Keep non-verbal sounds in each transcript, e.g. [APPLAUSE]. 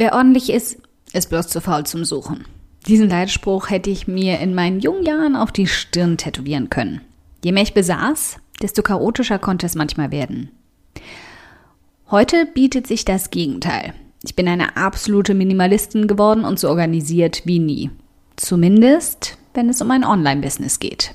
Wer ordentlich ist, ist bloß zu faul zum Suchen. Diesen Leitspruch hätte ich mir in meinen jungen Jahren auf die Stirn tätowieren können. Je mehr ich besaß, desto chaotischer konnte es manchmal werden. Heute bietet sich das Gegenteil. Ich bin eine absolute Minimalistin geworden und so organisiert wie nie. Zumindest, wenn es um ein Online-Business geht.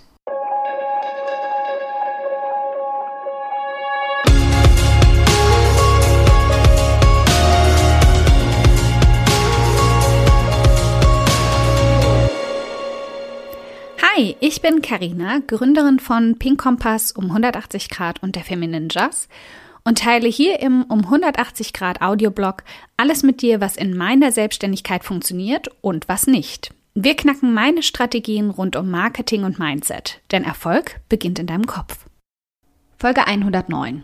Hi, ich bin Karina, Gründerin von Pink Kompass um 180 Grad und der Feminine Jazz und teile hier im um 180 Grad Audioblog alles mit dir, was in meiner Selbstständigkeit funktioniert und was nicht. Wir knacken meine Strategien rund um Marketing und Mindset, denn Erfolg beginnt in deinem Kopf. Folge 109.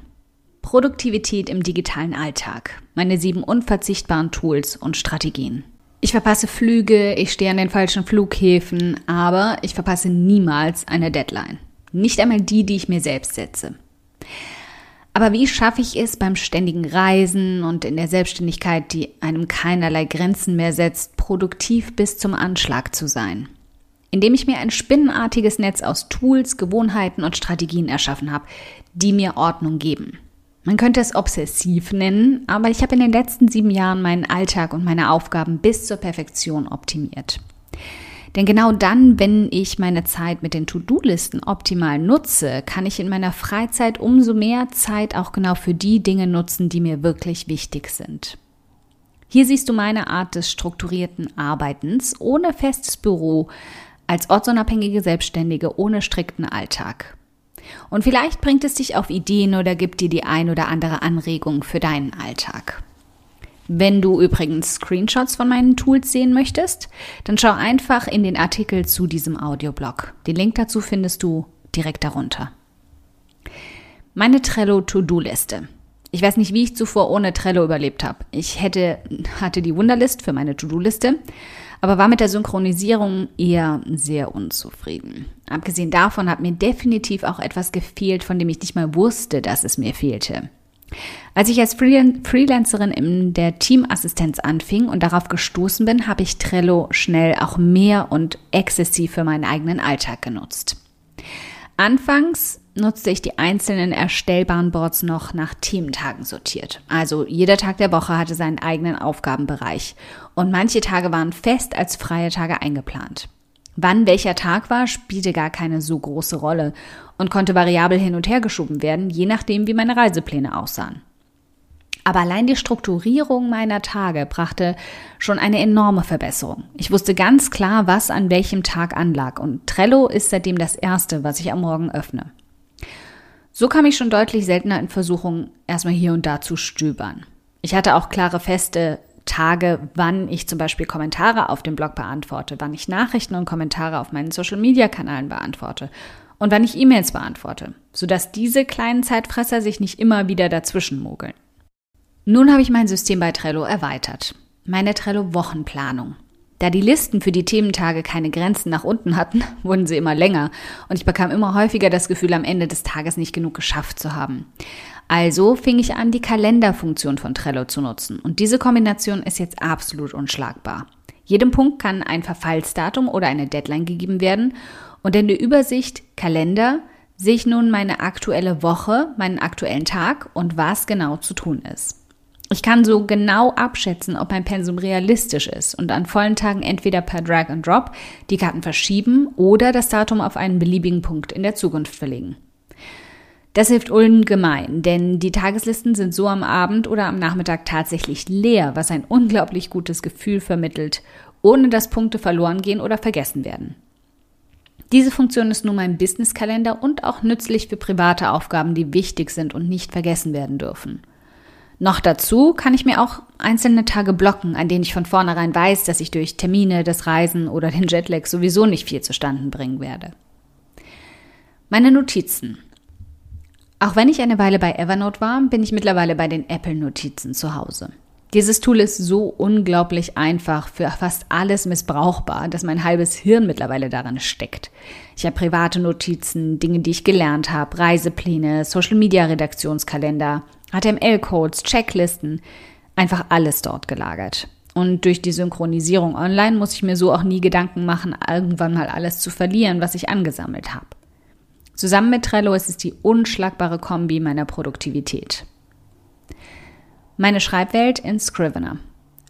Produktivität im digitalen Alltag. Meine sieben unverzichtbaren Tools und Strategien. Ich verpasse Flüge, ich stehe an den falschen Flughäfen, aber ich verpasse niemals eine Deadline. Nicht einmal die, die ich mir selbst setze. Aber wie schaffe ich es beim ständigen Reisen und in der Selbstständigkeit, die einem keinerlei Grenzen mehr setzt, produktiv bis zum Anschlag zu sein? Indem ich mir ein spinnenartiges Netz aus Tools, Gewohnheiten und Strategien erschaffen habe, die mir Ordnung geben. Man könnte es obsessiv nennen, aber ich habe in den letzten sieben Jahren meinen Alltag und meine Aufgaben bis zur Perfektion optimiert. Denn genau dann, wenn ich meine Zeit mit den To-Do-Listen optimal nutze, kann ich in meiner Freizeit umso mehr Zeit auch genau für die Dinge nutzen, die mir wirklich wichtig sind. Hier siehst du meine Art des strukturierten Arbeitens ohne festes Büro, als ortsunabhängige Selbstständige ohne strikten Alltag. Und vielleicht bringt es dich auf Ideen oder gibt dir die ein oder andere Anregung für deinen Alltag. Wenn du übrigens Screenshots von meinen Tools sehen möchtest, dann schau einfach in den Artikel zu diesem Audioblog. Den Link dazu findest du direkt darunter. Meine Trello To-Do-Liste. Ich weiß nicht, wie ich zuvor ohne Trello überlebt habe. Ich hätte, hatte die Wunderlist für meine To-Do-Liste, aber war mit der Synchronisierung eher sehr unzufrieden. Abgesehen davon hat mir definitiv auch etwas gefehlt, von dem ich nicht mal wusste, dass es mir fehlte. Als ich als Freelancerin in der Teamassistenz anfing und darauf gestoßen bin, habe ich Trello schnell auch mehr und exzessiv für meinen eigenen Alltag genutzt. Anfangs nutzte ich die einzelnen erstellbaren Boards noch nach Thementagen sortiert. Also jeder Tag der Woche hatte seinen eigenen Aufgabenbereich und manche Tage waren fest als freie Tage eingeplant. Wann welcher Tag war, spielte gar keine so große Rolle und konnte variabel hin und her geschoben werden, je nachdem, wie meine Reisepläne aussahen. Aber allein die Strukturierung meiner Tage brachte schon eine enorme Verbesserung. Ich wusste ganz klar, was an welchem Tag anlag und Trello ist seitdem das erste, was ich am Morgen öffne. So kam ich schon deutlich seltener in Versuchung, erstmal hier und da zu stöbern. Ich hatte auch klare feste Tage, wann ich zum Beispiel Kommentare auf dem Blog beantworte, wann ich Nachrichten und Kommentare auf meinen Social-Media-Kanälen beantworte und wann ich E-Mails beantworte, sodass diese kleinen Zeitfresser sich nicht immer wieder dazwischen mogeln. Nun habe ich mein System bei Trello erweitert. Meine Trello-Wochenplanung. Da die Listen für die Thementage keine Grenzen nach unten hatten, [LAUGHS] wurden sie immer länger und ich bekam immer häufiger das Gefühl, am Ende des Tages nicht genug geschafft zu haben. Also fing ich an, die Kalenderfunktion von Trello zu nutzen und diese Kombination ist jetzt absolut unschlagbar. Jedem Punkt kann ein Verfallsdatum oder eine Deadline gegeben werden und in der Übersicht Kalender sehe ich nun meine aktuelle Woche, meinen aktuellen Tag und was genau zu tun ist. Ich kann so genau abschätzen, ob mein Pensum realistisch ist und an vollen Tagen entweder per Drag and Drop die Karten verschieben oder das Datum auf einen beliebigen Punkt in der Zukunft verlegen. Das hilft ungemein, denn die Tageslisten sind so am Abend oder am Nachmittag tatsächlich leer, was ein unglaublich gutes Gefühl vermittelt, ohne dass Punkte verloren gehen oder vergessen werden. Diese Funktion ist nun mein Businesskalender und auch nützlich für private Aufgaben, die wichtig sind und nicht vergessen werden dürfen. Noch dazu kann ich mir auch einzelne Tage blocken, an denen ich von vornherein weiß, dass ich durch Termine, das Reisen oder den Jetlag sowieso nicht viel zustande bringen werde. Meine Notizen. Auch wenn ich eine Weile bei Evernote war, bin ich mittlerweile bei den Apple-Notizen zu Hause. Dieses Tool ist so unglaublich einfach, für fast alles missbrauchbar, dass mein halbes Hirn mittlerweile daran steckt. Ich habe private Notizen, Dinge, die ich gelernt habe, Reisepläne, Social-Media-Redaktionskalender, HTML-Codes, Checklisten, einfach alles dort gelagert. Und durch die Synchronisierung online muss ich mir so auch nie Gedanken machen, irgendwann mal alles zu verlieren, was ich angesammelt habe. Zusammen mit Trello ist es die unschlagbare Kombi meiner Produktivität. Meine Schreibwelt in Scrivener.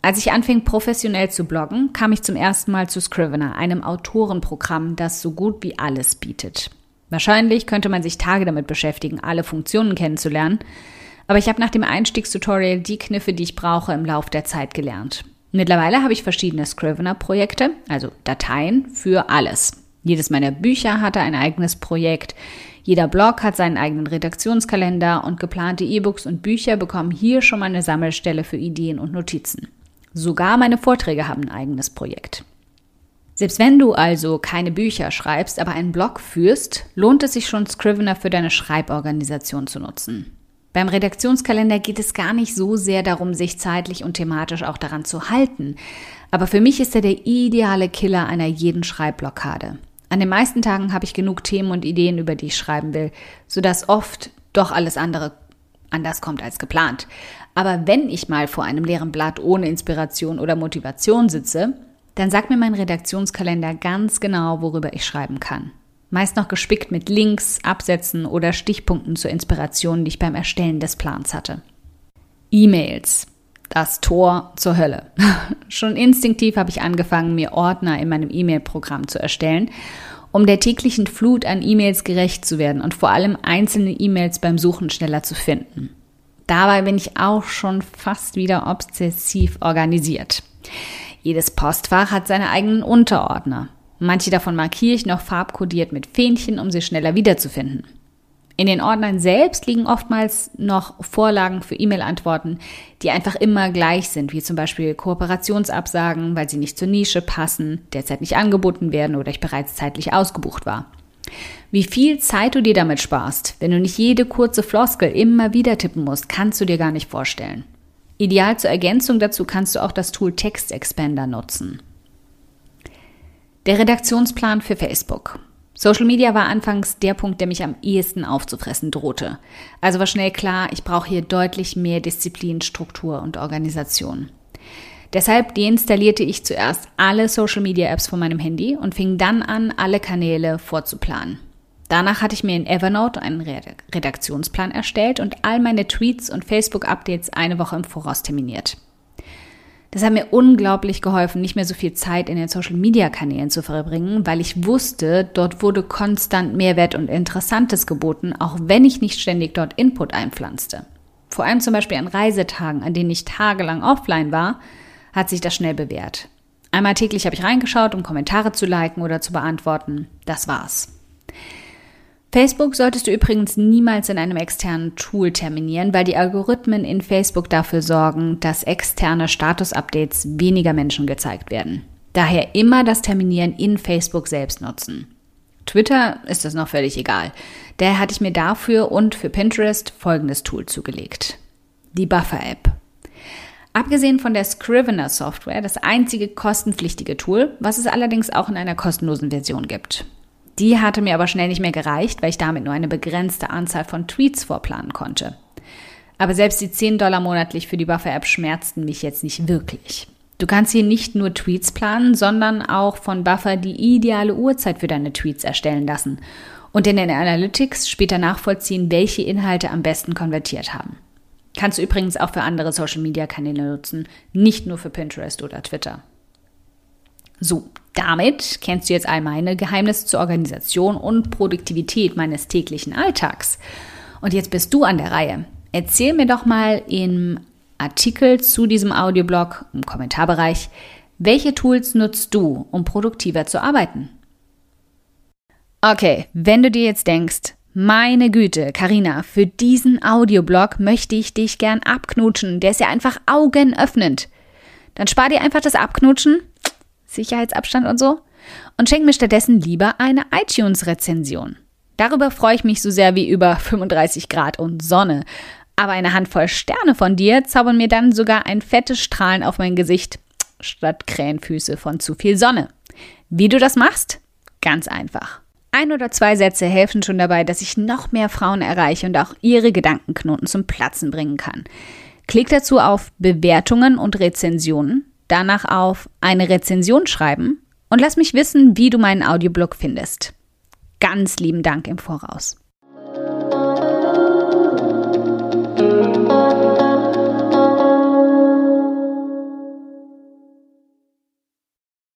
Als ich anfing, professionell zu bloggen, kam ich zum ersten Mal zu Scrivener, einem Autorenprogramm, das so gut wie alles bietet. Wahrscheinlich könnte man sich Tage damit beschäftigen, alle Funktionen kennenzulernen, aber ich habe nach dem Einstiegstutorial die Kniffe, die ich brauche, im Lauf der Zeit gelernt. Mittlerweile habe ich verschiedene Scrivener-Projekte, also Dateien für alles. Jedes meiner Bücher hatte ein eigenes Projekt. Jeder Blog hat seinen eigenen Redaktionskalender und geplante E-Books und Bücher bekommen hier schon mal eine Sammelstelle für Ideen und Notizen. Sogar meine Vorträge haben ein eigenes Projekt. Selbst wenn du also keine Bücher schreibst, aber einen Blog führst, lohnt es sich schon, Scrivener für deine Schreiborganisation zu nutzen. Beim Redaktionskalender geht es gar nicht so sehr darum, sich zeitlich und thematisch auch daran zu halten. Aber für mich ist er der ideale Killer einer jeden Schreibblockade. An den meisten Tagen habe ich genug Themen und Ideen, über die ich schreiben will, sodass oft doch alles andere anders kommt als geplant. Aber wenn ich mal vor einem leeren Blatt ohne Inspiration oder Motivation sitze, dann sagt mir mein Redaktionskalender ganz genau, worüber ich schreiben kann meist noch gespickt mit Links, Absätzen oder Stichpunkten zur Inspiration, die ich beim Erstellen des Plans hatte. E-Mails. Das Tor zur Hölle. [LAUGHS] Schon instinktiv habe ich angefangen, mir Ordner in meinem E-Mail-Programm zu erstellen, um der täglichen Flut an E-Mails gerecht zu werden und vor allem einzelne E-Mails beim Suchen schneller zu finden. Dabei bin ich auch schon fast wieder obsessiv organisiert. Jedes Postfach hat seine eigenen Unterordner. Manche davon markiere ich noch farbkodiert mit Fähnchen, um sie schneller wiederzufinden. In den Ordnern selbst liegen oftmals noch Vorlagen für E-Mail-Antworten, die einfach immer gleich sind, wie zum Beispiel Kooperationsabsagen, weil sie nicht zur Nische passen, derzeit nicht angeboten werden oder ich bereits zeitlich ausgebucht war. Wie viel Zeit du dir damit sparst, wenn du nicht jede kurze Floskel immer wieder tippen musst, kannst du dir gar nicht vorstellen. Ideal zur Ergänzung dazu kannst du auch das Tool Text Expander nutzen. Der Redaktionsplan für Facebook. Social Media war anfangs der Punkt, der mich am ehesten aufzufressen drohte. Also war schnell klar, ich brauche hier deutlich mehr Disziplin, Struktur und Organisation. Deshalb deinstallierte ich zuerst alle Social Media Apps von meinem Handy und fing dann an, alle Kanäle vorzuplanen. Danach hatte ich mir in Evernote einen Redaktionsplan erstellt und all meine Tweets und Facebook-Updates eine Woche im Voraus terminiert. Das hat mir unglaublich geholfen, nicht mehr so viel Zeit in den Social-Media-Kanälen zu verbringen, weil ich wusste, dort wurde konstant Mehrwert und Interessantes geboten, auch wenn ich nicht ständig dort Input einpflanzte. Vor allem zum Beispiel an Reisetagen, an denen ich tagelang offline war, hat sich das schnell bewährt. Einmal täglich habe ich reingeschaut, um Kommentare zu liken oder zu beantworten. Das war's. Facebook solltest du übrigens niemals in einem externen Tool terminieren, weil die Algorithmen in Facebook dafür sorgen, dass externe Status-Updates weniger Menschen gezeigt werden. Daher immer das Terminieren in Facebook selbst nutzen. Twitter ist das noch völlig egal. Daher hatte ich mir dafür und für Pinterest folgendes Tool zugelegt. Die Buffer-App. Abgesehen von der Scrivener Software das einzige kostenpflichtige Tool, was es allerdings auch in einer kostenlosen Version gibt. Die hatte mir aber schnell nicht mehr gereicht, weil ich damit nur eine begrenzte Anzahl von Tweets vorplanen konnte. Aber selbst die 10 Dollar monatlich für die Buffer-App schmerzten mich jetzt nicht wirklich. Du kannst hier nicht nur Tweets planen, sondern auch von Buffer die ideale Uhrzeit für deine Tweets erstellen lassen und in den Analytics später nachvollziehen, welche Inhalte am besten konvertiert haben. Kannst du übrigens auch für andere Social-Media-Kanäle nutzen, nicht nur für Pinterest oder Twitter. So, damit kennst du jetzt all meine Geheimnisse zur Organisation und Produktivität meines täglichen Alltags. Und jetzt bist du an der Reihe. Erzähl mir doch mal im Artikel zu diesem Audioblog im Kommentarbereich, welche Tools nutzt du, um produktiver zu arbeiten? Okay, wenn du dir jetzt denkst, meine Güte, Karina, für diesen Audioblog möchte ich dich gern abknutschen, der ist ja einfach augenöffnend. Dann spar dir einfach das Abknutschen Sicherheitsabstand und so, und schenk mir stattdessen lieber eine iTunes-Rezension. Darüber freue ich mich so sehr wie über 35 Grad und Sonne. Aber eine Handvoll Sterne von dir zaubern mir dann sogar ein fettes Strahlen auf mein Gesicht statt Krähenfüße von zu viel Sonne. Wie du das machst? Ganz einfach. Ein oder zwei Sätze helfen schon dabei, dass ich noch mehr Frauen erreiche und auch ihre Gedankenknoten zum Platzen bringen kann. Klick dazu auf Bewertungen und Rezensionen danach auf eine Rezension schreiben und lass mich wissen, wie du meinen Audioblog findest. Ganz lieben Dank im Voraus.